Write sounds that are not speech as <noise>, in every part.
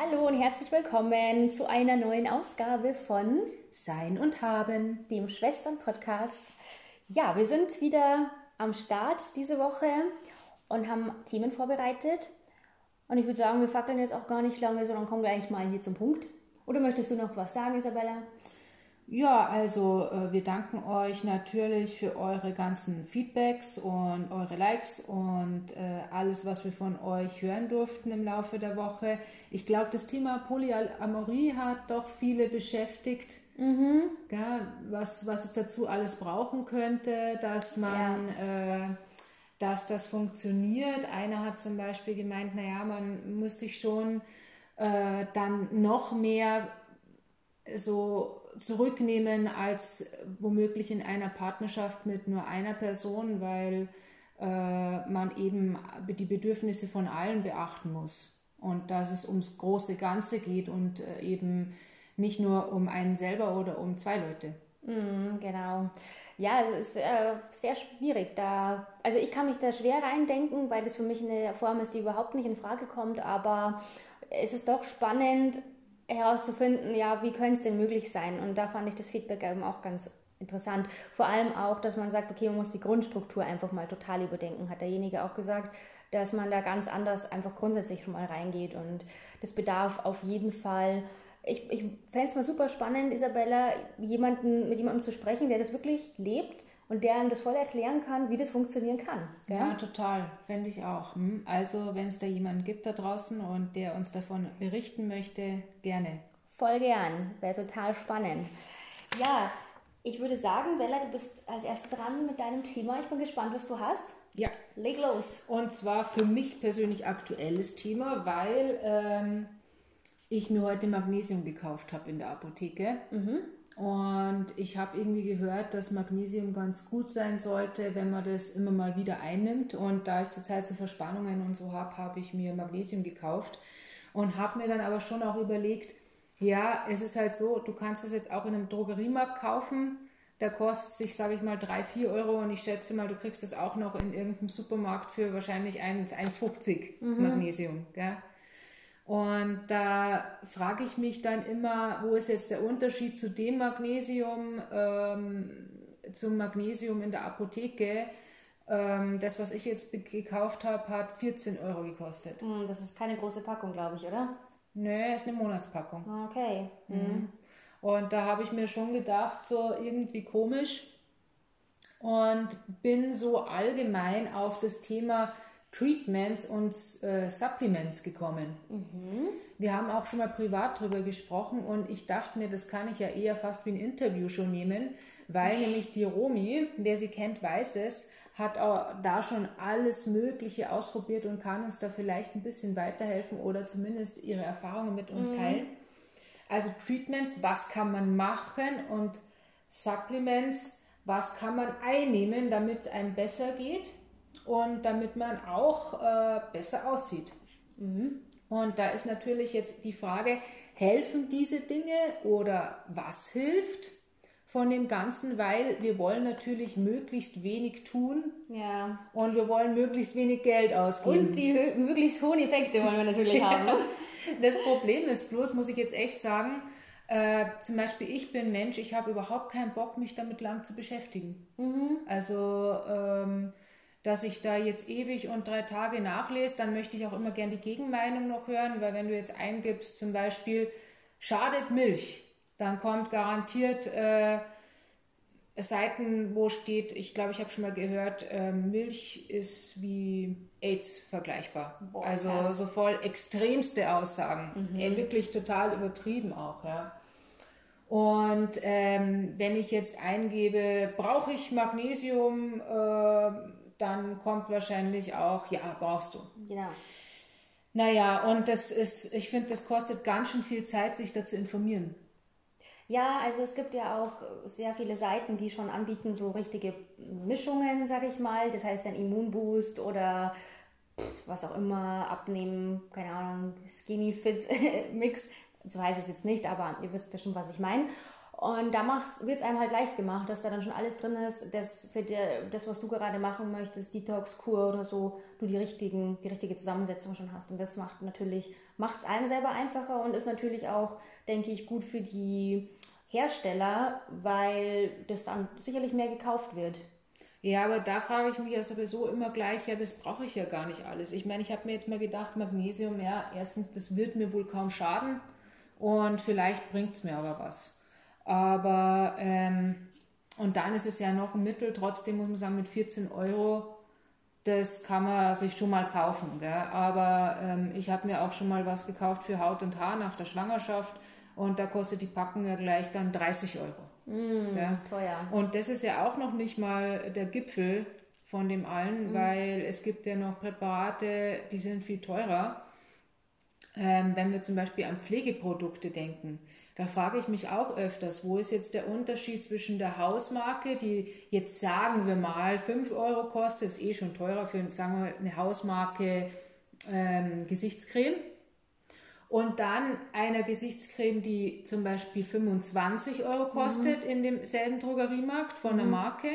Hallo und herzlich willkommen zu einer neuen Ausgabe von Sein und Haben, dem Schwestern-Podcast. Ja, wir sind wieder am Start diese Woche und haben Themen vorbereitet. Und ich würde sagen, wir fackeln jetzt auch gar nicht lange, sondern kommen gleich mal hier zum Punkt. Oder möchtest du noch was sagen, Isabella? Ja, also äh, wir danken euch natürlich für eure ganzen Feedbacks und eure Likes und äh, alles, was wir von euch hören durften im Laufe der Woche. Ich glaube, das Thema Polyamorie hat doch viele beschäftigt. Mhm. Ja, was, was es dazu alles brauchen könnte, dass man, ja. äh, dass das funktioniert. Einer hat zum Beispiel gemeint, naja, man muss sich schon äh, dann noch mehr so zurücknehmen als womöglich in einer Partnerschaft mit nur einer Person, weil äh, man eben die Bedürfnisse von allen beachten muss und dass es ums große Ganze geht und äh, eben nicht nur um einen selber oder um zwei Leute. Mm, genau. Ja, es ist äh, sehr schwierig da. Also ich kann mich da schwer reindenken, weil das für mich eine Form ist, die überhaupt nicht in Frage kommt. Aber es ist doch spannend, herauszufinden, ja, wie könnte es denn möglich sein? Und da fand ich das Feedback eben auch ganz interessant. Vor allem auch, dass man sagt, okay, man muss die Grundstruktur einfach mal total überdenken, hat derjenige auch gesagt, dass man da ganz anders einfach grundsätzlich schon mal reingeht und das bedarf auf jeden Fall. Ich, ich fände es mal super spannend, Isabella, jemanden, mit jemandem zu sprechen, der das wirklich lebt und der einem das voll erklären kann, wie das funktionieren kann. Ja, ja total, fände ich auch. Hm? Also, wenn es da jemanden gibt da draußen und der uns davon berichten möchte, gerne. Voll gern, wäre total spannend. Ja, ich würde sagen, Bella, du bist als Erste dran mit deinem Thema. Ich bin gespannt, was du hast. Ja. Leg los. Und zwar für mich persönlich aktuelles Thema, weil ähm, ich mir heute Magnesium gekauft habe in der Apotheke. Mhm. Und ich habe irgendwie gehört, dass Magnesium ganz gut sein sollte, wenn man das immer mal wieder einnimmt. Und da ich zurzeit so Verspannungen und so habe, habe ich mir Magnesium gekauft und habe mir dann aber schon auch überlegt, ja, es ist halt so, du kannst es jetzt auch in einem Drogeriemarkt kaufen. Da kostet sich, sage ich mal, 3, 4 Euro und ich schätze mal, du kriegst es auch noch in irgendeinem Supermarkt für wahrscheinlich 1,50 mhm. Magnesium. Gell? Und da frage ich mich dann immer, wo ist jetzt der Unterschied zu dem Magnesium, ähm, zum Magnesium in der Apotheke? Ähm, das, was ich jetzt gekauft habe, hat 14 Euro gekostet. Hm, das ist keine große Packung, glaube ich, oder? Nö, ist eine Monatspackung. Okay. Mhm. mhm. Und da habe ich mir schon gedacht, so irgendwie komisch. Und bin so allgemein auf das Thema Treatments und äh, Supplements gekommen. Mhm. Wir haben auch schon mal privat darüber gesprochen und ich dachte mir, das kann ich ja eher fast wie ein Interview schon nehmen, weil nämlich die Romi, wer sie kennt, weiß es, hat auch da schon alles Mögliche ausprobiert und kann uns da vielleicht ein bisschen weiterhelfen oder zumindest ihre Erfahrungen mit uns mhm. teilen. Also Treatments, was kann man machen und Supplements, was kann man einnehmen, damit es einem besser geht und damit man auch äh, besser aussieht. Mhm. Und da ist natürlich jetzt die Frage, helfen diese Dinge oder was hilft von dem Ganzen, weil wir wollen natürlich möglichst wenig tun ja. und wir wollen möglichst wenig Geld ausgeben. Und die möglichst hohen Effekte wollen wir natürlich <laughs> haben. Ne? Das Problem ist bloß, muss ich jetzt echt sagen, äh, zum Beispiel ich bin Mensch, ich habe überhaupt keinen Bock, mich damit lang zu beschäftigen. Mhm. Also ähm, dass ich da jetzt ewig und drei Tage nachlese, dann möchte ich auch immer gern die Gegenmeinung noch hören, weil wenn du jetzt eingibst, zum Beispiel, schadet Milch, dann kommt garantiert äh, Seiten, wo steht, ich glaube, ich habe schon mal gehört, äh, Milch ist wie AIDS vergleichbar. Boah, also krass. so voll extremste Aussagen. Mhm. Äh, wirklich total übertrieben auch, ja. Und ähm, wenn ich jetzt eingebe, brauche ich Magnesium, äh, dann kommt wahrscheinlich auch, ja, brauchst du. Genau. Naja, und das ist, ich finde, das kostet ganz schön viel Zeit, sich da zu informieren. Ja, also es gibt ja auch sehr viele Seiten, die schon anbieten, so richtige Mischungen, sag ich mal. Das heißt ein Immunboost oder was auch immer, abnehmen, keine Ahnung, Skinny Fit <laughs> Mix. So heißt es jetzt nicht, aber ihr wisst bestimmt, was ich meine. Und da wird es einem halt leicht gemacht, dass da dann schon alles drin ist, dass für der, das, was du gerade machen möchtest, Detox-Kur oder so, du die, richtigen, die richtige Zusammensetzung schon hast. Und das macht natürlich, macht es einem selber einfacher und ist natürlich auch, denke ich, gut für die Hersteller, weil das dann sicherlich mehr gekauft wird. Ja, aber da frage ich mich ja sowieso immer gleich, ja, das brauche ich ja gar nicht alles. Ich meine, ich habe mir jetzt mal gedacht, Magnesium, ja, erstens, das wird mir wohl kaum schaden und vielleicht bringt es mir aber was. Aber, ähm, und dann ist es ja noch ein Mittel, trotzdem muss man sagen, mit 14 Euro, das kann man sich schon mal kaufen. Gell? Aber ähm, ich habe mir auch schon mal was gekauft für Haut und Haar nach der Schwangerschaft und da kostet die Packung ja gleich dann 30 Euro. Mm, teuer. Und das ist ja auch noch nicht mal der Gipfel von dem allen, mm. weil es gibt ja noch Präparate, die sind viel teurer. Ähm, wenn wir zum Beispiel an Pflegeprodukte denken, da frage ich mich auch öfters, wo ist jetzt der Unterschied zwischen der Hausmarke, die jetzt sagen wir mal 5 Euro kostet, ist eh schon teurer für sagen wir, eine Hausmarke ähm, Gesichtscreme. Und dann einer Gesichtscreme, die zum Beispiel 25 Euro kostet mhm. in demselben Drogeriemarkt von mhm. der Marke.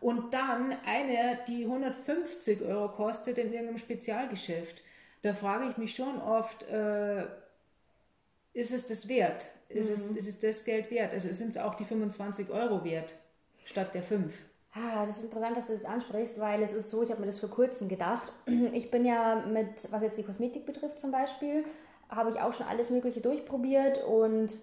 Und dann eine, die 150 Euro kostet in irgendeinem Spezialgeschäft. Da frage ich mich schon oft, äh, ist es das wert? Ist, mhm. es, ist es das Geld wert? Also sind es auch die 25 Euro wert statt der 5? Ah, das ist interessant, dass du das ansprichst, weil es ist so, ich habe mir das vor kurzem gedacht. <clears throat> Ich bin ja mit, was jetzt die Kosmetik betrifft zum Beispiel, habe ich auch schon alles Mögliche durchprobiert und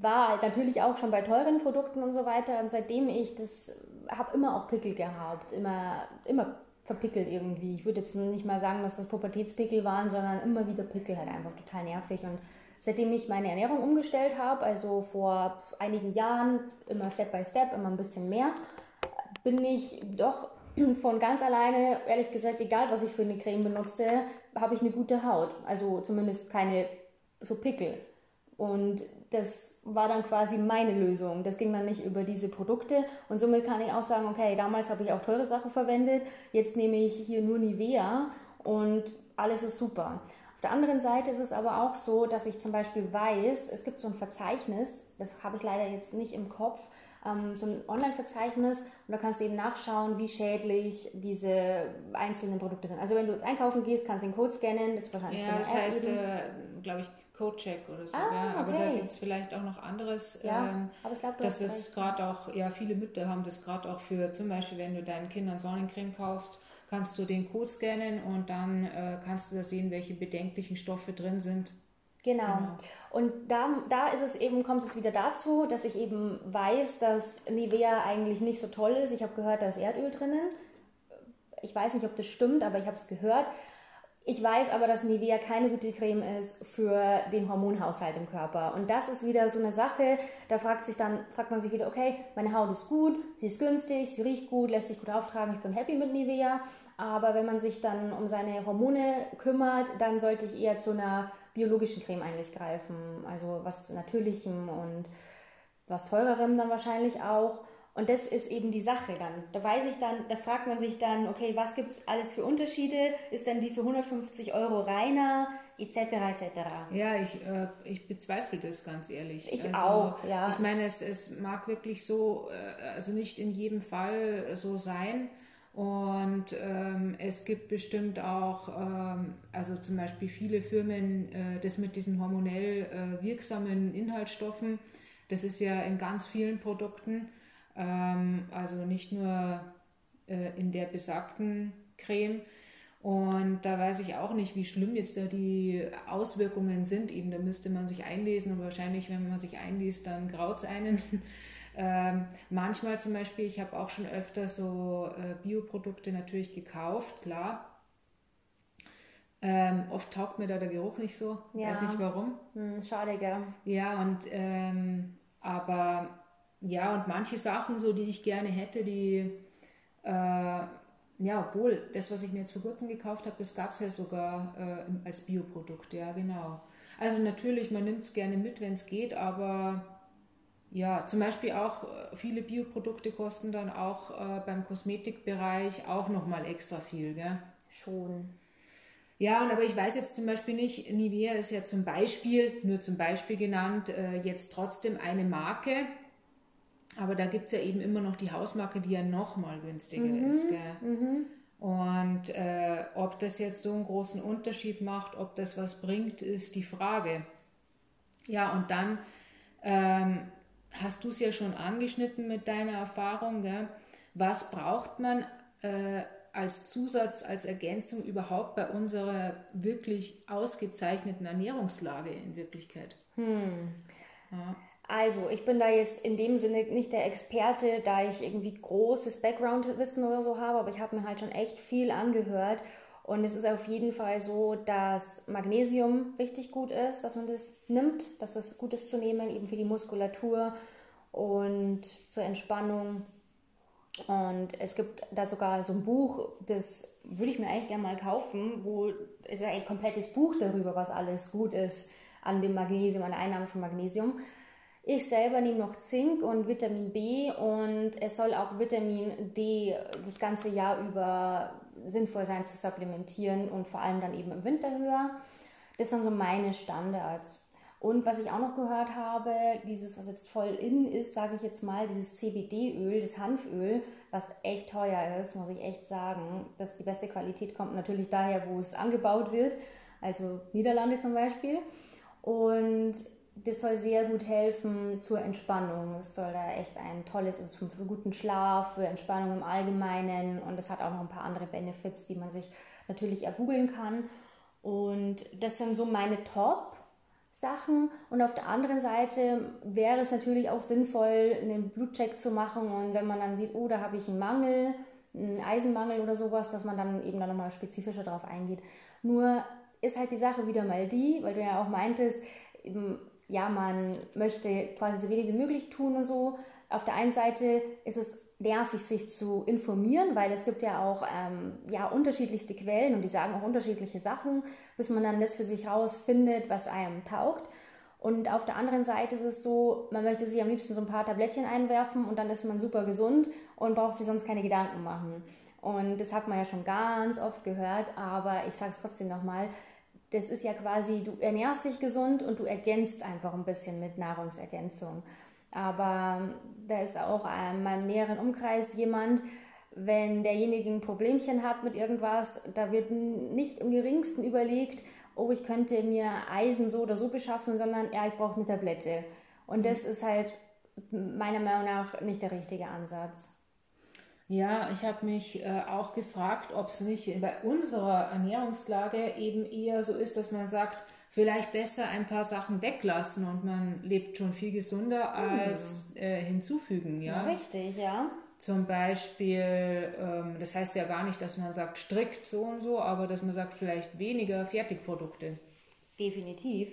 war natürlich auch schon bei teuren Produkten und so weiter. Und seitdem ich das habe immer auch Pickel gehabt, immer, immer verpickelt irgendwie. Ich würde jetzt nicht mal sagen, dass das Pubertätspickel waren, sondern immer wieder Pickel halt einfach total nervig. Und seitdem ich meine Ernährung umgestellt habe, also vor einigen Jahren, immer Step by Step, immer ein bisschen mehr, bin ich doch <clears throat> von ganz alleine, ehrlich gesagt, egal was ich für eine Creme benutze, habe ich eine gute Haut. Also zumindest keine so Pickel. Und das war dann quasi meine Lösung. Das ging dann nicht über diese Produkte. Und somit kann ich auch sagen, okay, damals habe ich auch teure Sachen verwendet. Jetzt nehme ich hier nur Nivea und alles ist super. Auf der anderen Seite ist es aber auch so, dass ich zum Beispiel weiß, es gibt so ein Verzeichnis, das habe ich leider jetzt nicht im Kopf, ähm, so ein Online-Verzeichnis und da kannst du eben nachschauen, wie schädlich diese einzelnen Produkte sind. Also wenn du einkaufen gehst, kannst du den Code scannen, das ist wahrscheinlich ja, so das heißt, äh, glaube ich, Codecheck oder so. Ah, ja. Aber okay. da gibt es vielleicht auch noch anderes. Ja, ähm, aber ich glaube, dass es gerade auch, ja, viele Mütter haben das gerade auch für, zum Beispiel, wenn du deinen Kindern Sonnencreme kaufst, kannst du den Code scannen und dann äh, kannst du da sehen, welche bedenklichen Stoffe drin sind. Genau. genau. Und da, da ist es eben, kommt es wieder dazu, dass ich eben weiß, dass Nivea eigentlich nicht so toll ist. Ich habe gehört, da ist Erdöl drinnen. Ich weiß nicht, ob das stimmt, aber ich habe es gehört. Ich weiß aber, dass Nivea keine gute Creme ist für den Hormonhaushalt im Körper. Und das ist wieder so eine Sache, da fragt, sich dann, fragt man sich wieder, okay, meine Haut ist gut, sie ist günstig, sie riecht gut, lässt sich gut auftragen, ich bin happy mit Nivea. Aber wenn man sich dann um seine Hormone kümmert, dann sollte ich eher zu einer biologischen Creme eigentlich greifen. Also was Natürlichem und was Teurerem dann wahrscheinlich auch. Und das ist eben die Sache dann. Da weiß ich dann, da fragt man sich dann, okay, was gibt es alles für Unterschiede? Ist dann die für 150 Euro reiner, etc. etc. Ja, ich, äh, ich bezweifle das ganz ehrlich. Ich also, auch, ja. Ich meine, es, es mag wirklich so, äh, also nicht in jedem Fall so sein. Und ähm, es gibt bestimmt auch, ähm, also zum Beispiel viele Firmen, äh, das mit diesen hormonell äh, wirksamen Inhaltsstoffen, das ist ja in ganz vielen Produkten. Ähm, also nicht nur äh, in der besagten Creme. Und da weiß ich auch nicht, wie schlimm jetzt da die Auswirkungen sind. Eben, da müsste man sich einlesen und wahrscheinlich, wenn man sich einliest, dann graut es einen. <laughs> ähm, manchmal zum Beispiel, ich habe auch schon öfter so äh, Bioprodukte natürlich gekauft, klar. Ähm, oft taugt mir da der Geruch nicht so, ja. weiß nicht warum. Hm, schade, gell? Ja, und ähm, aber ja, und manche Sachen, so die ich gerne hätte, die, äh, ja, obwohl das, was ich mir jetzt vor kurzem gekauft habe, das gab es ja sogar äh, als Bioprodukt, ja, genau. Also natürlich, man nimmt es gerne mit, wenn es geht, aber ja, zum Beispiel auch äh, viele Bioprodukte kosten dann auch äh, beim Kosmetikbereich auch nochmal extra viel, gell? Schon. Ja, und aber ich weiß jetzt zum Beispiel nicht, Nivea ist ja zum Beispiel, nur zum Beispiel genannt, äh, jetzt trotzdem eine Marke. Aber da gibt es ja eben immer noch die Hausmarke, die ja noch mal günstiger mhm. ist. Mhm. Und äh, ob das jetzt so einen großen Unterschied macht, ob das was bringt, ist die Frage. Ja, und dann ähm, hast du es ja schon angeschnitten mit deiner Erfahrung. Gell? Was braucht man äh, als Zusatz, als Ergänzung überhaupt bei unserer wirklich ausgezeichneten Ernährungslage in Wirklichkeit? Hm. Ja. Also, ich bin da jetzt in dem Sinne nicht der Experte, da ich irgendwie großes Background-Wissen oder so habe, aber ich habe mir halt schon echt viel angehört. Und es ist auf jeden Fall so, dass Magnesium richtig gut ist, dass man das nimmt, dass das gut ist zu nehmen, eben für die Muskulatur und zur Entspannung. Und es gibt da sogar so ein Buch, das würde ich mir eigentlich gerne mal kaufen, wo es ist ein komplettes Buch darüber, was alles gut ist an dem Magnesium, an der Einnahme von Magnesium. Ich selber nehme noch Zink und Vitamin B und es soll auch Vitamin D das ganze Jahr über sinnvoll sein zu supplementieren und vor allem dann eben im Winter höher. Das sind so meine Standards. Und was ich auch noch gehört habe, dieses, was jetzt voll in ist, sage ich jetzt mal, dieses CBD-Öl, das Hanföl, was echt teuer ist, muss ich echt sagen. dass die beste Qualität kommt natürlich daher, wo es angebaut wird, also Niederlande zum Beispiel. Und das soll sehr gut helfen zur Entspannung. Es soll da echt ein tolles, ist für, guten Schlaf, für Entspannung im Allgemeinen und es hat auch noch ein paar andere Benefits, die man sich natürlich ergoogeln kann. Und das sind so meine Top. Sachen und auf der anderen Seite wäre es natürlich auch sinnvoll, einen Blutcheck zu machen und wenn man dann sieht, oh, da habe ich einen Mangel, einen Eisenmangel oder sowas, dass man dann eben dann nochmal spezifischer darauf eingeht. Nur ist halt die Sache wieder mal die, weil du ja auch meintest, ja, man möchte quasi so wenig wie möglich tun und so. Auf der einen Seite ist es nervig, sich zu informieren, weil es gibt ja auch ähm, ja, unterschiedlichste Quellen und die sagen auch unterschiedliche Sachen, bis man dann das für sich rausfindet, was einem taugt. Und auf der anderen Seite ist es so, man möchte sich am liebsten so ein paar Tablettchen einwerfen und dann ist man super gesund und braucht sich sonst keine Gedanken machen. Und das hat man ja schon ganz oft gehört, aber ich sage es trotzdem nochmal, das ist ja quasi, du ernährst dich gesund und du ergänzt einfach ein bisschen mit Nahrungsergänzung. Aber da ist auch in meinem näheren Umkreis jemand, wenn derjenige ein Problemchen hat mit irgendwas, da wird nicht im geringsten überlegt, oh, ich könnte mir Eisen so oder so beschaffen, sondern ja, ich brauche eine Tablette. Und das ist halt meiner Meinung nach nicht der richtige Ansatz. Ja, ich habe mich äh, auch gefragt, ob es nicht bei unserer Ernährungslage eben eher so ist, dass man sagt, vielleicht besser ein paar Sachen weglassen und man lebt schon viel gesünder hm. als äh, hinzufügen. Ja? ja, richtig, ja. Zum Beispiel, ähm, das heißt ja gar nicht, dass man sagt strikt so und so, aber dass man sagt vielleicht weniger Fertigprodukte. Definitiv.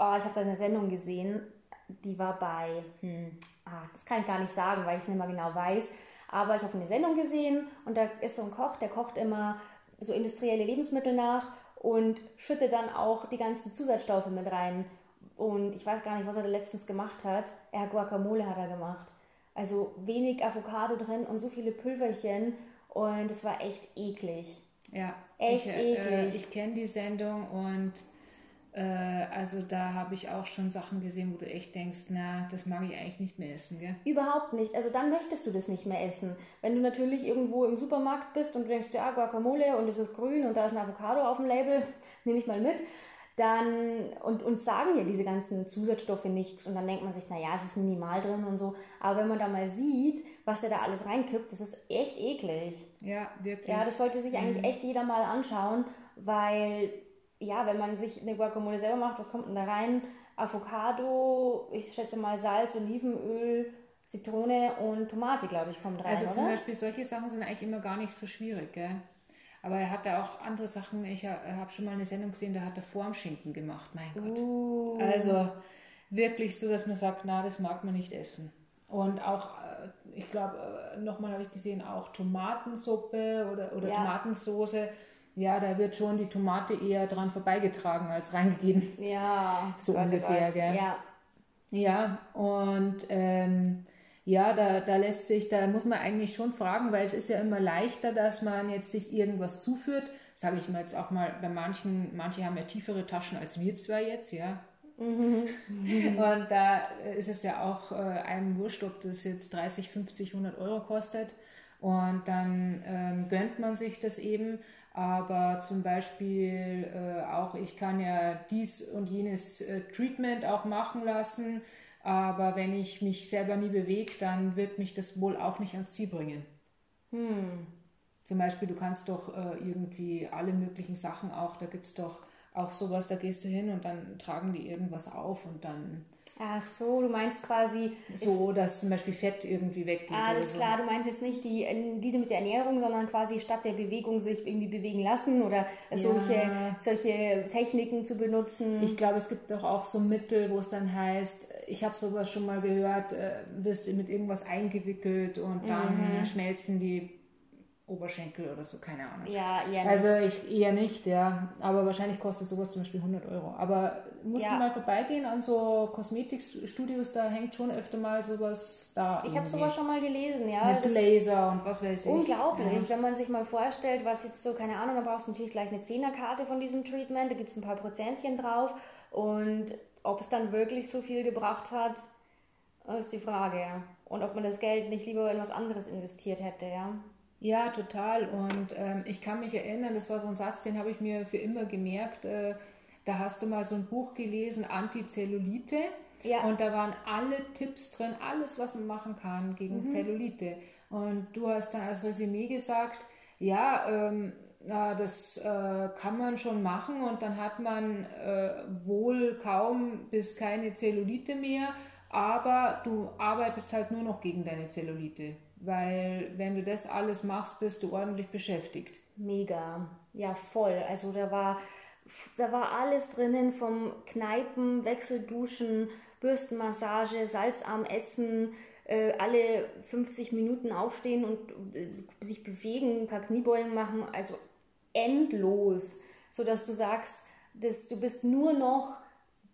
Oh, ich habe da eine Sendung gesehen, die war bei, hm, ah, das kann ich gar nicht sagen, weil ich es nicht mehr genau weiß, aber ich habe eine Sendung gesehen und da ist so ein Koch, der kocht immer so industrielle Lebensmittel nach und schütte dann auch die ganzen Zusatzstoffe mit rein. Und ich weiß gar nicht, was er da letztens gemacht hat. Er Guacamole hat er gemacht. Also wenig Avocado drin und so viele Pülverchen und es war echt eklig. Ja, echt ich, äh, eklig. Äh, ich kenne die Sendung und also da habe ich auch schon Sachen gesehen, wo du echt denkst, na, das mag ich eigentlich nicht mehr essen, gell? Überhaupt nicht. Also dann möchtest du das nicht mehr essen. Wenn du natürlich irgendwo im Supermarkt bist und denkst, ja, Guacamole und es ist grün und da ist ein Avocado auf dem Label, <laughs> nehme ich mal mit, dann und, und sagen ja diese ganzen Zusatzstoffe nichts und dann denkt man sich, naja, es ist minimal drin und so. Aber wenn man da mal sieht, was er da alles reinkippt, das ist echt eklig. Ja, wirklich. Ja, das sollte sich eigentlich mhm. echt jeder mal anschauen, weil ja, wenn man sich eine Guacamole selber macht, was kommt denn da rein? Avocado, ich schätze mal Salz, Olivenöl, Zitrone und Tomate, glaube ich, kommt rein. Also zum oder? Beispiel solche Sachen sind eigentlich immer gar nicht so schwierig, gell? Aber er hat da auch andere Sachen. Ich habe schon mal eine Sendung gesehen, da hat er Formschinken gemacht. Mein Gott. Uh. Also wirklich so, dass man sagt, na, das mag man nicht essen. Und auch, äh, ich glaube, äh, nochmal habe ich gesehen, auch Tomatensuppe oder, oder ja. Tomatensoße ja, da wird schon die Tomate eher dran vorbeigetragen als reingegeben. Ja, so Gott ungefähr, Gott. gell? Ja. Ja, und ähm, Ja, da, da lässt sich, da muss man eigentlich schon fragen, weil es ist ja immer leichter, dass man jetzt sich irgendwas zuführt. Sage ich mal jetzt auch mal, bei manchen, manche haben ja tiefere Taschen als wir zwei jetzt, ja. Mhm. <laughs> Und da ist es ja auch äh, einem wurscht, ob das jetzt 30, 50, 100 Euro kostet. Und dann ähm, gönnt man sich das eben. Aber zum Beispiel äh, auch, ich kann ja dies und jenes äh, Treatment auch machen lassen aber wenn ich mich selber nie bewege, dann wird mich das wohl auch nicht ans Ziel bringen. Hm. Zum Beispiel, du kannst doch äh, irgendwie alle möglichen Sachen auch, da gibt es doch auch sowas, da gehst du hin und dann tragen die irgendwas auf und dann Ach so, du meinst quasi. So, dass zum Beispiel Fett irgendwie weggeht. Alles so. klar, du meinst jetzt nicht die Lieder mit der Ernährung, sondern quasi statt der Bewegung sich irgendwie bewegen lassen oder ja. solche, solche Techniken zu benutzen. Ich glaube, es gibt doch auch so Mittel, wo es dann heißt, ich habe sowas schon mal gehört, äh, wirst du mit irgendwas eingewickelt und dann mhm. schmelzen die Oberschenkel oder so, keine Ahnung. Ja, eher also nicht. Also ich eher nicht, ja. Aber wahrscheinlich kostet sowas zum Beispiel 100 Euro. Aber musst ja. du mal vorbeigehen an so Kosmetikstudios, da hängt schon öfter mal sowas da. Ich habe sowas schon mal gelesen, ja. Mit Laser und was weiß ich. Unglaublich, ja. wenn man sich mal vorstellt, was jetzt so, keine Ahnung, da brauchst du natürlich gleich eine Zehnerkarte von diesem Treatment, da gibt es ein paar Prozentchen drauf. Und ob es dann wirklich so viel gebracht hat, ist die Frage. Und ob man das Geld nicht lieber in was anderes investiert hätte, ja. Ja, total. Und ähm, ich kann mich erinnern, das war so ein Satz, den habe ich mir für immer gemerkt. Äh, da hast du mal so ein Buch gelesen, Antizellulite. Ja. Und da waren alle Tipps drin, alles, was man machen kann gegen mhm. Zellulite. Und du hast dann als Resümee gesagt, ja, ähm, na, das äh, kann man schon machen und dann hat man äh, wohl kaum bis keine Zellulite mehr, aber du arbeitest halt nur noch gegen deine Zellulite. Weil wenn du das alles machst, bist du ordentlich beschäftigt. Mega. Ja, voll. Also da war, da war alles drinnen vom Kneipen, Wechselduschen, Bürstenmassage, salzarm Essen, äh, alle 50 Minuten aufstehen und äh, sich bewegen, ein paar Kniebeugen machen. Also endlos. Sodass du sagst, dass du bist nur noch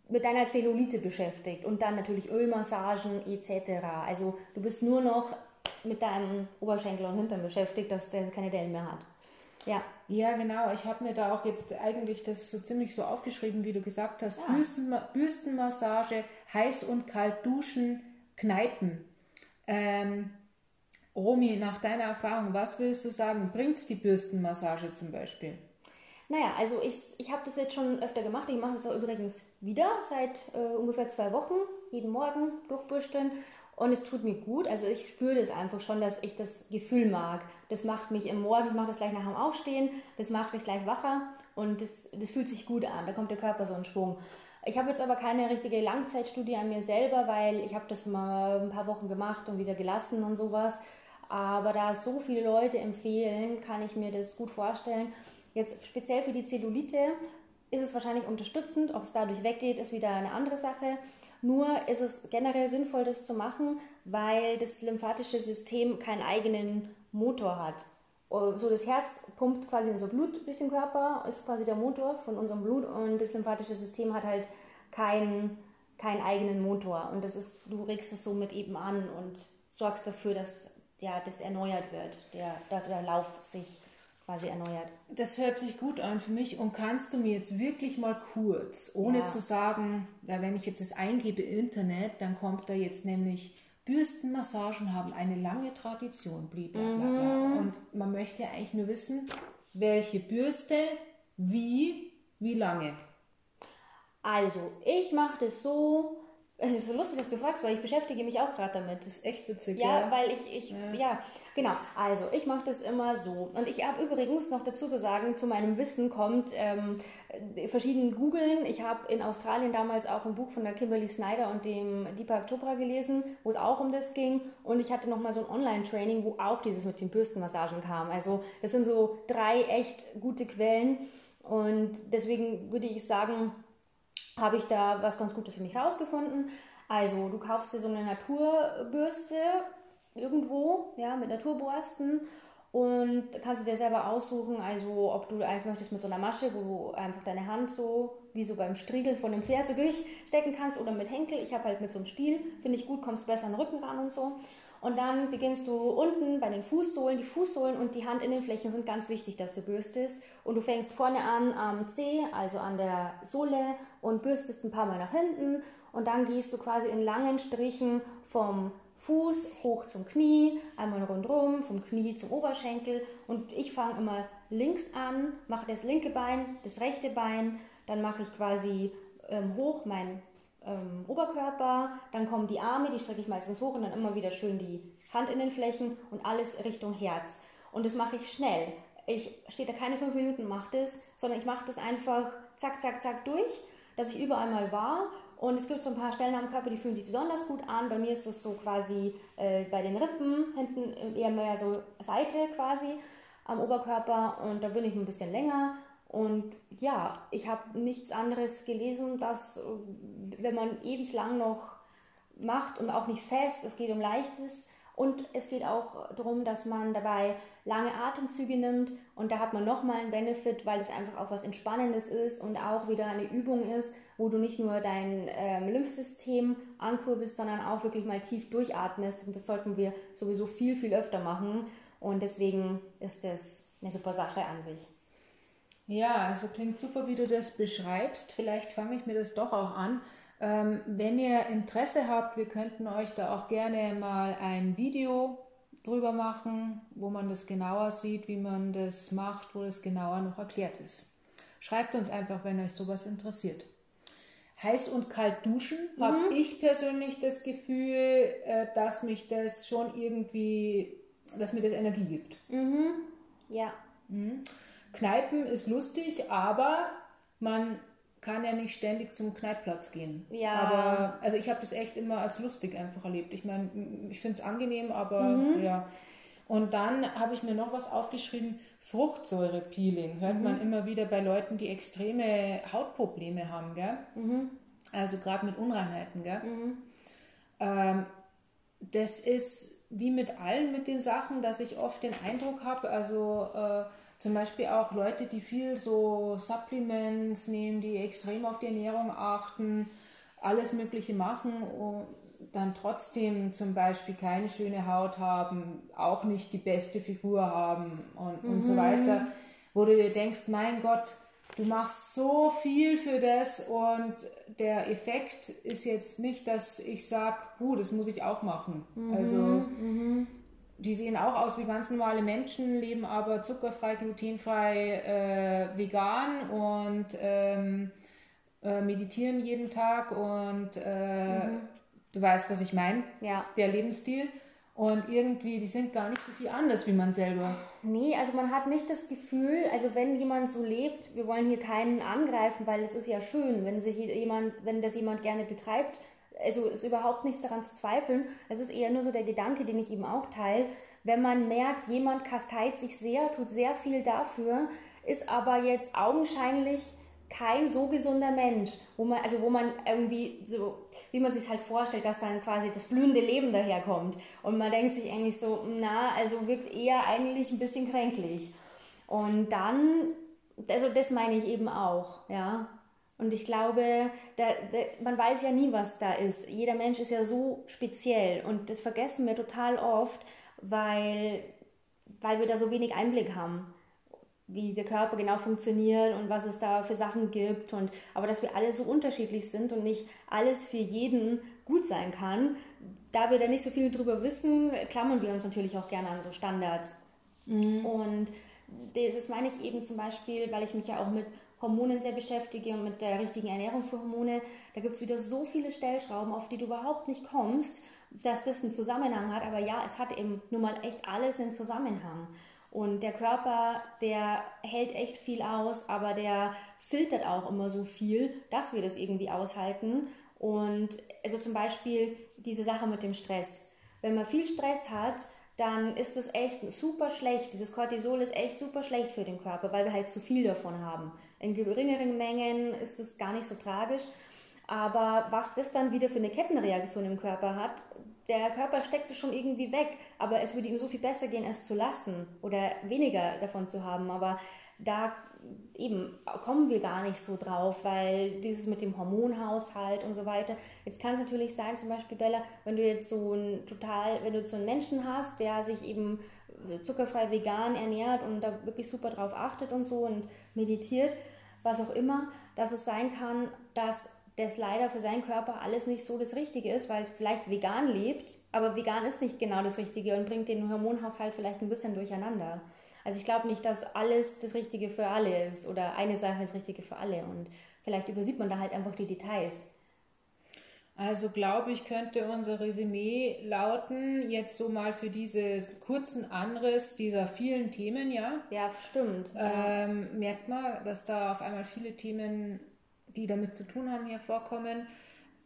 mit deiner Zellulite beschäftigt und dann natürlich Ölmassagen etc. Also du bist nur noch mit deinem Oberschenkel und Hintern beschäftigt, dass der keine Dellen mehr hat. Ja. Ja, genau. Ich habe mir da auch jetzt eigentlich das so ziemlich so aufgeschrieben, wie du gesagt hast. Ja. Bürstenma Bürstenmassage, heiß und kalt duschen, Kneipen. Ähm, Romy, nach deiner Erfahrung, was würdest du sagen, bringt die Bürstenmassage zum Beispiel? Naja, also ich, ich habe das jetzt schon öfter gemacht. Ich mache es auch übrigens wieder seit äh, ungefähr zwei Wochen, jeden Morgen durchbürsteln und es tut mir gut. Also ich spüre das einfach schon, dass ich das Gefühl mag. Das macht mich im Morgen, ich mache das gleich nach dem Aufstehen, das macht mich gleich wacher und das, das fühlt sich gut an. Da kommt der Körper so in Schwung. Ich habe jetzt aber keine richtige Langzeitstudie an mir selber, weil ich habe das mal ein paar Wochen gemacht und wieder gelassen und sowas. Aber da so viele Leute empfehlen, kann ich mir das gut vorstellen. Jetzt speziell für die Zellulite ist es wahrscheinlich unterstützend. Ob es dadurch weggeht, ist wieder eine andere Sache. Nur ist es generell sinnvoll, das zu machen, weil das lymphatische System keinen eigenen Motor hat. So das Herz pumpt quasi unser Blut durch den Körper, ist quasi der Motor von unserem Blut und das lymphatische System hat halt keinen, keinen eigenen Motor. Und das ist, du regst es somit eben an und sorgst dafür, dass ja, das erneuert wird, der, der, der Lauf sich quasi erneuert. Das hört sich gut an für mich. Und kannst du mir jetzt wirklich mal kurz, ohne ja. zu sagen, wenn ich jetzt das eingebe Internet, dann kommt da jetzt nämlich Bürstenmassagen haben eine lange Tradition, blablabla. Mhm. Und man möchte ja eigentlich nur wissen, welche Bürste, wie, wie lange. Also, ich mache das so, es ist so lustig, dass du fragst, weil ich beschäftige mich auch gerade damit. Das ist echt witzig. Ja, ja. weil ich, ich ja. ja. Genau. Also, ich mache das immer so. Und ich habe übrigens noch dazu zu sagen, zu meinem Wissen kommt ähm, verschieden googeln. Ich habe in Australien damals auch ein Buch von der Kimberly Snyder und dem Deepak Chopra gelesen, wo es auch um das ging. Und ich hatte noch mal so ein Online-Training, wo auch dieses mit den Bürstenmassagen kam. Also, das sind so drei echt gute Quellen. Und deswegen würde ich sagen, habe ich da was ganz Gutes für mich rausgefunden. Also, du kaufst dir so eine Naturbürste irgendwo, ja, mit Naturborsten und kannst du dir selber aussuchen, also ob du eins möchtest mit so einer Masche, wo du einfach deine Hand so, wie so beim Striegeln von dem Pferd so durchstecken kannst oder mit Henkel. Ich habe halt mit so einem Stiel, finde ich gut, kommst besser an den Rücken ran und so. Und dann beginnst du unten bei den Fußsohlen. Die Fußsohlen und die Handinnenflächen sind ganz wichtig, dass du bürstest. Und du fängst vorne an am C, also an der Sohle und bürstest ein paar Mal nach hinten. Und dann gehst du quasi in langen Strichen vom Fuß hoch zum Knie, einmal rundherum, vom Knie zum Oberschenkel. Und ich fange immer links an, mache das linke Bein, das rechte Bein, dann mache ich quasi ähm, hoch mein ähm, Oberkörper, dann kommen die Arme, die strecke ich meistens hoch und dann immer wieder schön die Handinnenflächen und alles Richtung Herz. Und das mache ich schnell. Ich stehe da keine fünf Minuten mache das, sondern ich mache das einfach zack, zack, zack durch, dass ich überall mal war. Und es gibt so ein paar Stellen am Körper, die fühlen sich besonders gut an. Bei mir ist es so quasi äh, bei den Rippen, hinten eher mehr so Seite quasi am Oberkörper und da bin ich ein bisschen länger und ja, ich habe nichts anderes gelesen, dass wenn man ewig lang noch macht und auch nicht fest, es geht um leichtes und es geht auch darum, dass man dabei lange Atemzüge nimmt und da hat man nochmal einen Benefit, weil es einfach auch was Entspannendes ist und auch wieder eine Übung ist, wo du nicht nur dein ähm, Lymphsystem ankurbelst, sondern auch wirklich mal tief durchatmest und das sollten wir sowieso viel, viel öfter machen und deswegen ist das eine super Sache an sich. Ja, also klingt super, wie du das beschreibst. Vielleicht fange ich mir das doch auch an. Ähm, wenn ihr Interesse habt, wir könnten euch da auch gerne mal ein Video drüber machen, wo man das genauer sieht, wie man das macht, wo das genauer noch erklärt ist. Schreibt uns einfach, wenn euch sowas interessiert. Heiß und kalt duschen mhm. habe ich persönlich das Gefühl, äh, dass mich das schon irgendwie, dass mir das Energie gibt. Mhm. Ja. Mhm. Kneipen ist lustig, aber man kann ja nicht ständig zum Kneipplatz gehen. Ja. Aber also ich habe das echt immer als lustig einfach erlebt. Ich meine, ich finde es angenehm, aber mhm. ja. Und dann habe ich mir noch was aufgeschrieben. Fruchtsäurepeeling hört mhm. man immer wieder bei Leuten, die extreme Hautprobleme haben, gell? Mhm. Also gerade mit Unreinheiten, gell? Mhm. Ähm, das ist wie mit allen mit den Sachen, dass ich oft den Eindruck habe, also äh, zum Beispiel auch Leute, die viel so Supplements nehmen, die extrem auf die Ernährung achten, alles Mögliche machen und dann trotzdem zum Beispiel keine schöne Haut haben, auch nicht die beste Figur haben und, mhm. und so mhm. weiter, wo du dir denkst, mein Gott, du machst so viel für das und der Effekt ist jetzt nicht, dass ich sage, puh, das muss ich auch machen. Mhm. Also mhm die sehen auch aus wie ganz normale Menschen, leben aber zuckerfrei, glutenfrei, äh, vegan und ähm, äh, meditieren jeden Tag und äh, mhm. du weißt, was ich meine, ja. der Lebensstil. Und irgendwie, die sind gar nicht so viel anders wie man selber. Nee, also man hat nicht das Gefühl, also wenn jemand so lebt, wir wollen hier keinen angreifen, weil es ist ja schön, wenn sich jemand, wenn das jemand gerne betreibt, also ist überhaupt nichts daran zu zweifeln. Es ist eher nur so der Gedanke, den ich eben auch teile. Wenn man merkt, jemand kasteit sich sehr, tut sehr viel dafür, ist aber jetzt augenscheinlich kein so gesunder Mensch, wo man, also wo man irgendwie so, wie man sich halt vorstellt, dass dann quasi das blühende Leben daherkommt. Und man denkt sich eigentlich so, na, also wirkt eher eigentlich ein bisschen kränklich. Und dann, also das meine ich eben auch, ja. Und ich glaube, da, da, man weiß ja nie, was da ist. Jeder Mensch ist ja so speziell und das vergessen wir total oft, weil, weil wir da so wenig Einblick haben, wie der Körper genau funktioniert und was es da für Sachen gibt. Und, aber dass wir alle so unterschiedlich sind und nicht alles für jeden gut sein kann, da wir da nicht so viel drüber wissen, klammern wir uns natürlich auch gerne an so Standards. Mhm. Und das meine ich eben zum Beispiel, weil ich mich ja auch mit Hormonen sehr beschäftige und mit der richtigen Ernährung für Hormone, da gibt es wieder so viele Stellschrauben, auf die du überhaupt nicht kommst, dass das einen Zusammenhang hat. Aber ja, es hat eben nun mal echt alles einen Zusammenhang. Und der Körper, der hält echt viel aus, aber der filtert auch immer so viel, dass wir das irgendwie aushalten. Und also zum Beispiel diese Sache mit dem Stress. Wenn man viel Stress hat, dann ist es echt super schlecht. Dieses Cortisol ist echt super schlecht für den Körper, weil wir halt zu viel davon haben. In geringeren Mengen ist es gar nicht so tragisch. Aber was das dann wieder für eine Kettenreaktion im Körper hat, der Körper steckt es schon irgendwie weg, aber es würde ihm so viel besser gehen, es zu lassen oder weniger davon zu haben. Aber da eben kommen wir gar nicht so drauf, weil dieses mit dem Hormonhaushalt und so weiter. Jetzt kann es natürlich sein, zum Beispiel Bella, wenn du jetzt so ein total, wenn du so einen Menschen hast, der sich eben zuckerfrei vegan ernährt und da wirklich super drauf achtet und so und meditiert, was auch immer, dass es sein kann, dass das leider für seinen Körper alles nicht so das Richtige ist, weil es vielleicht vegan lebt, aber vegan ist nicht genau das Richtige und bringt den Hormonhaushalt vielleicht ein bisschen durcheinander. Also ich glaube nicht, dass alles das Richtige für alle ist oder eine Sache das Richtige für alle und vielleicht übersieht man da halt einfach die Details. Also glaube ich, könnte unser Resümee lauten, jetzt so mal für diesen kurzen Anriss dieser vielen Themen, ja? Ja, stimmt. Ähm, ja. Merkt man, dass da auf einmal viele Themen, die damit zu tun haben, hier vorkommen.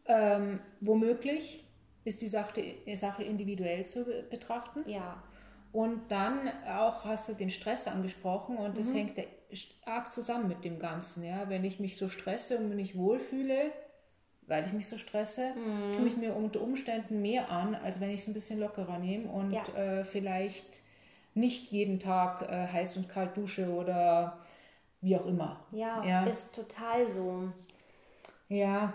Ähm, womöglich ist die Sache, Sache individuell zu betrachten. Ja. Und dann auch hast du den Stress angesprochen und das mhm. hängt arg zusammen mit dem Ganzen. Ja? Wenn ich mich so stresse und mich nicht wohlfühle, weil ich mich so stresse, mhm. tue ich mir unter Umständen mehr an, als wenn ich es ein bisschen lockerer nehme und ja. äh, vielleicht nicht jeden Tag äh, heiß und kalt dusche oder wie auch immer. Ja, ja, ist total so. Ja,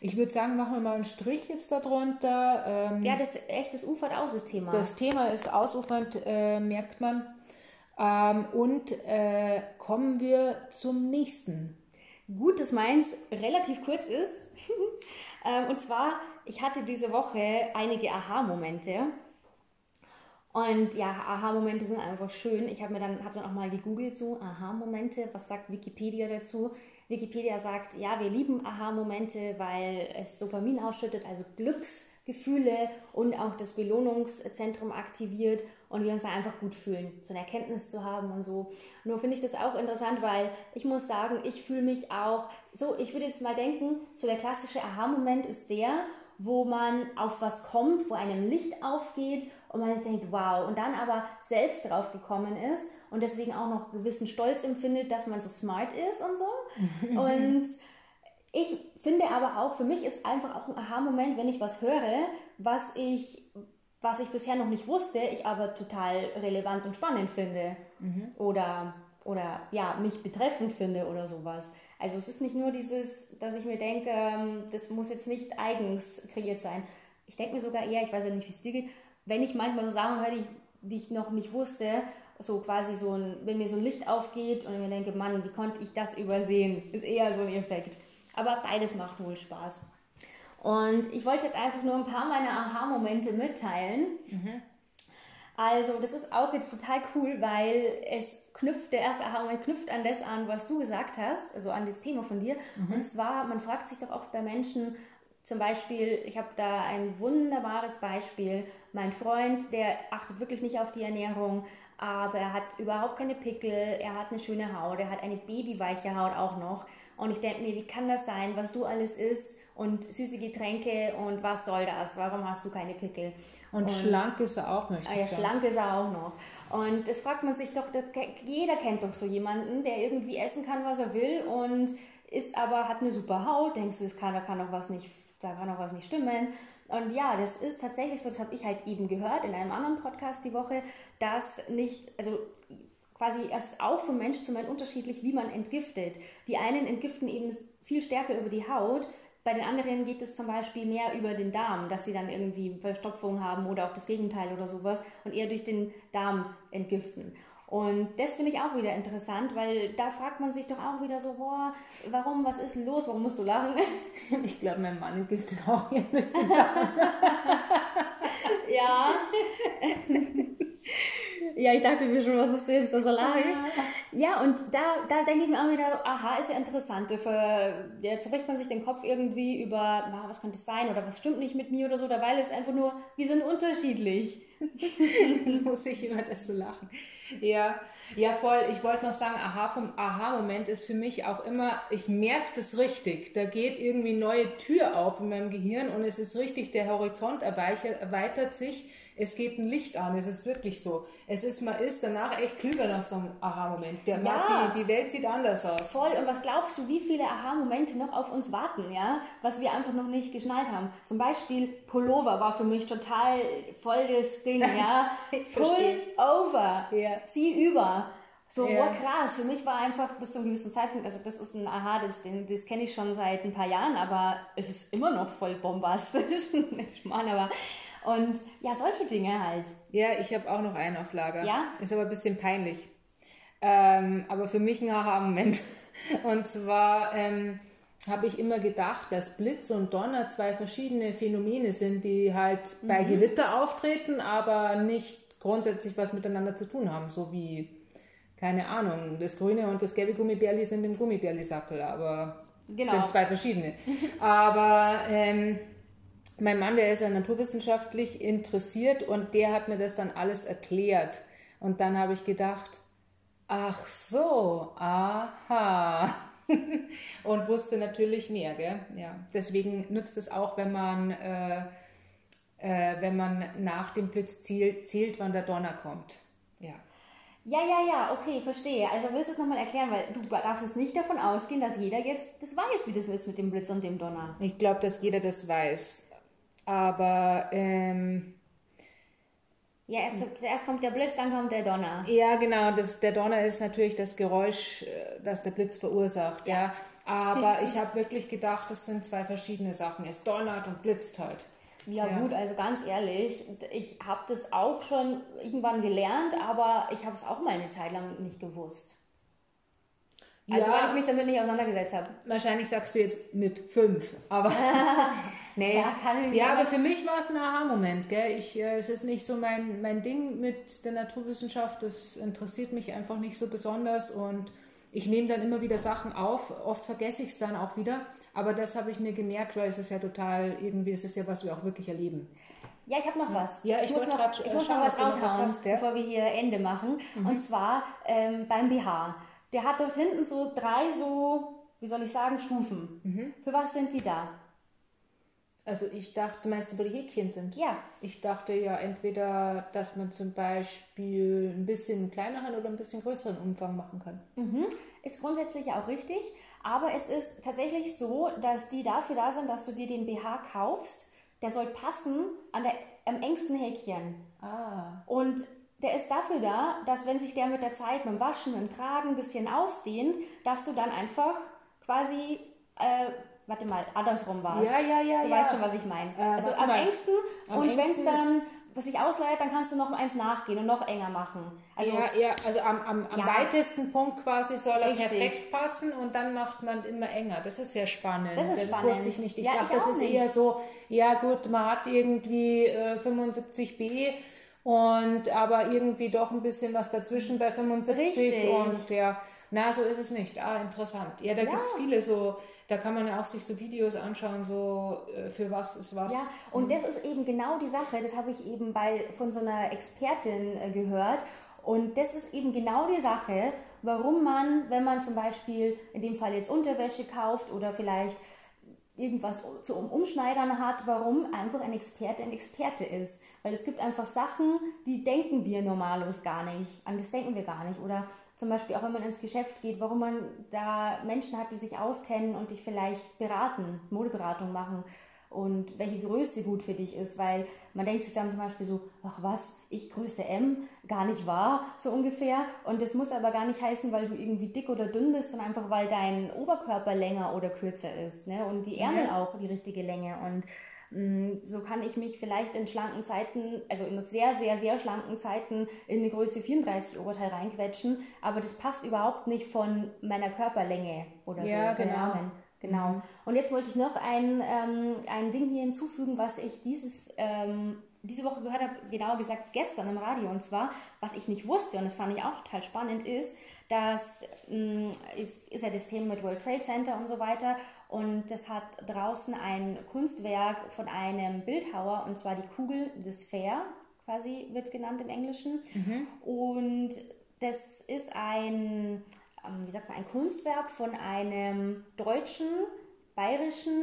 ich würde sagen, machen wir mal einen Strich jetzt darunter. Ähm, ja, das echt, das ufert aus, das Thema. Das Thema ist ausufernd, äh, merkt man. Ähm, und äh, kommen wir zum nächsten. Gut, dass meins relativ kurz ist. <laughs> Ähm, und zwar, ich hatte diese Woche einige Aha-Momente. Und ja, Aha-Momente sind einfach schön. Ich habe mir dann, hab dann auch mal gegoogelt, so Aha-Momente, was sagt Wikipedia dazu? Wikipedia sagt, ja, wir lieben Aha-Momente, weil es Dopamin ausschüttet, also Glücksgefühle und auch das Belohnungszentrum aktiviert und wir uns da einfach gut fühlen, so eine Erkenntnis zu haben und so. Nur finde ich das auch interessant, weil ich muss sagen, ich fühle mich auch so, ich würde jetzt mal denken, so der klassische Aha-Moment ist der, wo man auf was kommt, wo einem Licht aufgeht und man denkt, wow, und dann aber selbst drauf gekommen ist und deswegen auch noch gewissen Stolz empfindet, dass man so smart ist und so. <laughs> und ich finde aber auch, für mich ist einfach auch ein Aha-Moment, wenn ich was höre, was ich, was ich bisher noch nicht wusste, ich aber total relevant und spannend finde. Mhm. Oder, oder ja, mich betreffend finde oder sowas. Also es ist nicht nur dieses, dass ich mir denke, ähm, das muss jetzt nicht eigens kreiert sein. Ich denke mir sogar eher, ich weiß ja nicht, wie es dir geht, wenn ich manchmal so Sachen höre, die ich, die ich noch nicht wusste, so quasi so ein, wenn mir so ein Licht aufgeht und ich mir denke, Mann, wie konnte ich das übersehen, ist eher so ein Effekt. Aber beides macht wohl Spaß. Und ich wollte jetzt einfach nur ein paar meiner Aha-Momente mitteilen. Mhm. Also, das ist auch jetzt total cool, weil es knüpft, der erste Aha-Moment knüpft an das an, was du gesagt hast, also an das Thema von dir. Mhm. Und zwar, man fragt sich doch oft bei Menschen, zum Beispiel, ich habe da ein wunderbares Beispiel. Mein Freund, der achtet wirklich nicht auf die Ernährung, aber er hat überhaupt keine Pickel, er hat eine schöne Haut, er hat eine babyweiche Haut auch noch. Und ich denke mir, wie kann das sein, was du alles isst und süße Getränke und was soll das? Warum hast du keine Pickel? Und, und schlank ist er auch, möchte ah, ja, schlank ist er auch noch. Und das fragt man sich doch, jeder kennt doch so jemanden, der irgendwie essen kann, was er will und ist aber, hat eine super Haut, denkst du, das kann, da kann doch was nicht, da kann doch was nicht stimmen. Und ja, das ist tatsächlich so, das habe ich halt eben gehört in einem anderen Podcast die Woche, dass nicht, also quasi es ist auch von Mensch zu Mensch unterschiedlich, wie man entgiftet. Die einen entgiften eben viel stärker über die Haut, bei den anderen geht es zum Beispiel mehr über den Darm, dass sie dann irgendwie Verstopfung haben oder auch das Gegenteil oder sowas und eher durch den Darm entgiften. Und das finde ich auch wieder interessant, weil da fragt man sich doch auch wieder so, boah, warum, was ist los, warum musst du lachen? <laughs> Ich glaube, mein Mann entgiftet auch hier <laughs> mit dem Darm. ja. <laughs> Ja, ich dachte mir schon, was musst du jetzt da so lachen? Ja, und da, da denke ich mir auch wieder, aha, ist ja interessant. Für, ja, zerbricht man sich den Kopf irgendwie über, na, was könnte es sein oder was stimmt nicht mit mir oder so, dabei ist einfach nur, wir sind unterschiedlich. <laughs> das muss ich über das so lachen. Ja, ja, voll. Ich wollte noch sagen, aha, vom Aha-Moment ist für mich auch immer, ich merke das richtig. Da geht irgendwie eine neue Tür auf in meinem Gehirn und es ist richtig, der Horizont erweitert sich, es geht ein Licht an, es ist wirklich so es ist, man ist danach echt klüger nach so einem Aha-Moment. Der- Ja. Die, die Welt sieht anders aus. Voll. Und was glaubst du, wie viele Aha-Momente noch auf uns warten, ja? Was wir einfach noch nicht geschnallt haben. Zum Beispiel Pullover war für mich total voll das Ding, ja? <laughs> Pull over. Ja. Zieh über. So, Ja. boah, krass. Für mich war einfach bis zu einem gewissen Zeitpunkt, also das ist ein Aha, das, das kenne ich schon seit ein paar Jahren, aber es ist immer noch voll bombastisch. <laughs> ich meine, aber. Und ja, solche Dinge halt. Ja, ich habe auch noch einen auf Lager. Ja? Ist aber ein bisschen peinlich. Ähm, aber für mich ein Aha-Moment. <laughs> Und zwar ähm, habe ich immer gedacht, dass Blitz und Donner zwei verschiedene Phänomene sind, die halt bei Mhm. Gewitter auftreten, aber nicht grundsätzlich was miteinander zu tun haben. So wie, keine Ahnung, das grüne und das gelbe Gummibärli sind im Gummibärli-Sackel, aber Genau. sind zwei verschiedene. <laughs> aber ähm, mein Mann, der ist ja naturwissenschaftlich interessiert und der hat mir das dann alles erklärt. Und dann habe ich gedacht, ach so, aha. <laughs> und wusste natürlich mehr, gell? Ja, deswegen nützt es auch, wenn man, äh, äh, wenn man nach dem Blitz zielt, zählt, wann der Donner kommt. Ja. Ja, ja, ja, okay, verstehe. Also willst du es nochmal erklären, weil du darfst jetzt nicht davon ausgehen, dass jeder jetzt das weiß, wie das ist mit dem Blitz und dem Donner. Ich glaube, dass jeder das weiß. Aber ähm, Ja, erst, erst kommt der Blitz, dann kommt der Donner. Ja, genau. Das, der Donner ist natürlich das Geräusch, äh, das der Blitz verursacht. Ja. Aber <laughs> ich habe wirklich gedacht, das sind zwei verschiedene Sachen. Es donnert und blitzt halt. Ja, Ja. gut, also ganz ehrlich, ich habe das auch schon irgendwann gelernt, aber ich habe es auch mal eine Zeit lang nicht gewusst. Also Ja. weil ich mich damit nicht auseinandergesetzt habe. Wahrscheinlich sagst du jetzt mit fünf, aber <laughs> nee. Ja, kann ich ja, mir- aber für mich war es ein Aha-Moment. Ich, äh, es ist nicht so mein, mein Ding mit der Naturwissenschaft. Das interessiert mich einfach nicht so besonders und ich nehme dann immer wieder Sachen auf. Oft vergesse ich es dann auch wieder. Aber das habe ich mir gemerkt, weil es ist ja total irgendwie, es ist ja was wir auch wirklich erleben. Ja, ich habe noch was. Ja, ich muss wollte noch, grad, ich äh, muss noch was raushauen, ja? Mhm. bevor wir hier Ende machen. Und zwar ähm, beim BH. Der hat dort hinten so drei so, wie soll ich sagen, Stufen. Mhm. Für was sind die da? Also ich dachte, meinst du, wo die Häkchen sind? Ja, Ich dachte ja entweder, dass man zum Beispiel ein bisschen kleineren oder ein bisschen größeren Umfang machen kann. ist grundsätzlich auch richtig. Aber es ist tatsächlich so, dass die dafür da sind, dass du dir den BH kaufst. Der soll passen an der, am engsten Häkchen. Ah. Und der ist dafür da, dass wenn sich der mit der Zeit, mit dem Waschen, mit dem Tragen ein bisschen ausdehnt, dass du dann einfach quasi, äh, warte mal, andersrum war Ja, ja, ja, Du ja. weißt schon, was ich meine. Äh, also am mal. engsten Am und wenn es dann was sich ausleiert, dann kannst du noch eins nachgehen und noch enger machen. Also ja, ja, also am, am, am Ja. weitesten Punkt quasi soll er Richtig. perfekt passen und dann macht man immer enger. Das ist sehr spannend. Das ist das spannend. wusste ich nicht. Ich Ja, dachte, ich das ist nicht. eher so, ja gut, man hat irgendwie äh, 75b und aber irgendwie doch ein bisschen was dazwischen bei 75 Richtig. und ja, na, so ist es nicht. Ah, interessant. Ja, da Ja. gibt es viele so, da kann man ja auch sich so Videos anschauen, so äh, für was ist was. Ja, und das ist eben genau die Sache, das habe ich eben bei, von so einer Expertin äh, gehört. Und das ist eben genau die Sache, warum man, wenn man zum Beispiel in dem Fall jetzt Unterwäsche kauft oder vielleicht irgendwas zum Umschneidern hat, warum einfach ein Experte ein Experte ist. Weil es gibt einfach Sachen, die denken wir normalos gar nicht. An das denken wir gar nicht. Oder zum Beispiel auch wenn man ins Geschäft geht, warum man da Menschen hat, die sich auskennen und dich vielleicht beraten, Modeberatung machen und welche Größe gut für dich ist, weil man denkt sich dann zum Beispiel so, ach was, ich Größe M, gar nicht wahr, so ungefähr. Und das muss aber gar nicht heißen, weil du irgendwie dick oder dünn bist, sondern einfach, weil dein Oberkörper länger oder kürzer ist ne? und die Ärmel auch die richtige Länge. Und mh, so kann ich mich vielleicht in schlanken Zeiten, also in sehr, sehr, sehr schlanken Zeiten in eine Größe 34 Oberteil reinquetschen, aber das passt überhaupt nicht von meiner Körperlänge oder Ja, so, von den genau. Armen. Genau. Und jetzt wollte ich noch ein, ähm, ein Ding hier hinzufügen, was ich dieses, ähm, diese Woche gehört habe, genauer gesagt gestern im Radio. Und zwar, was ich nicht wusste, und das fand ich auch total spannend, ist, dass mh, jetzt ist ja das Thema mit World Trade Center und so weiter. Und das hat draußen ein Kunstwerk von einem Bildhauer, und zwar die Kugel des Fair, quasi wird genannt im Englischen. Und das ist ein, ähm, wie sagt man, ein Kunstwerk von einem deutschen, bayerischen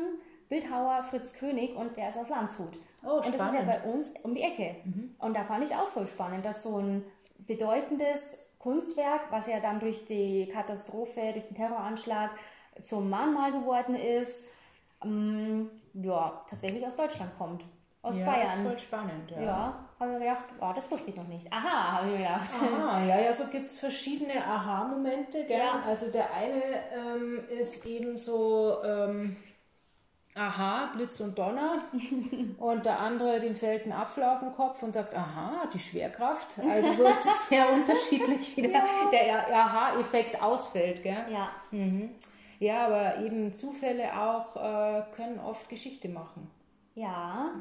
Bildhauer Fritz König und der ist aus Landshut. Oh, und das ist ja bei uns um die Ecke. Und da fand ich auch voll spannend, dass so ein bedeutendes Kunstwerk, was ja dann durch die Katastrophe, durch den Terroranschlag zum Mahnmal geworden ist, ähm, ja, tatsächlich aus Deutschland kommt. Aus ja, Bayern. Das ist voll spannend, ja. Ja, habe ich gedacht, oh, das wusste ich noch nicht. Aha, habe ich mir gedacht. Aha, ja, ja, so gibt es verschiedene Aha-Momente? Ja. Also der eine ähm, ist eben so, ähm, aha, Blitz und Donner. <laughs> und der andere, dem fällt ein Apfel auf den Kopf und sagt, aha, die Schwerkraft. Also so ist das <laughs> sehr unterschiedlich, wie der, der Aha-Effekt ausfällt, gell? Ja, Ja, aber eben Zufälle auch äh, können oft Geschichte machen. ja.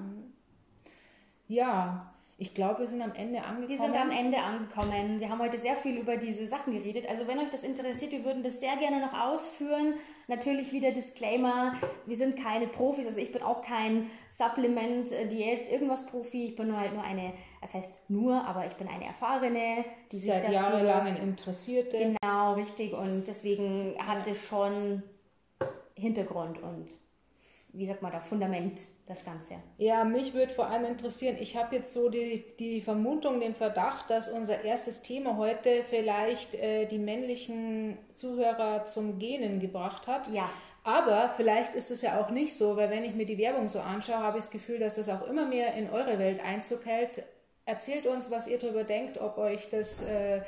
Ja, ich glaube, wir sind am Ende angekommen. Wir sind am Ende angekommen. Wir haben heute sehr viel über diese Sachen geredet. Also wenn euch das interessiert, wir würden das sehr gerne noch ausführen. Natürlich wieder Disclaimer, wir sind keine Profis, also ich bin auch kein Supplement, äh, Diät, irgendwas Profi. Ich bin nur halt nur eine, das heißt nur, aber ich bin eine Erfahrene, die sich Seit dafür... jahrelang Interessierte. Genau, richtig. Und deswegen hat es schon Hintergrund und wie sagt man da, Fundament, das Ganze. Ja, mich würde vor allem interessieren, ich habe jetzt so die, die Vermutung, den Verdacht, dass unser erstes Thema heute vielleicht äh, die männlichen Zuhörer zum Genen gebracht hat. Ja. Aber vielleicht ist es ja auch nicht so, weil wenn ich mir die Werbung so anschaue, habe ich das Gefühl, dass das auch immer mehr in eure Welt Einzug hält. Erzählt uns, was ihr darüber denkt, ob euch das äh,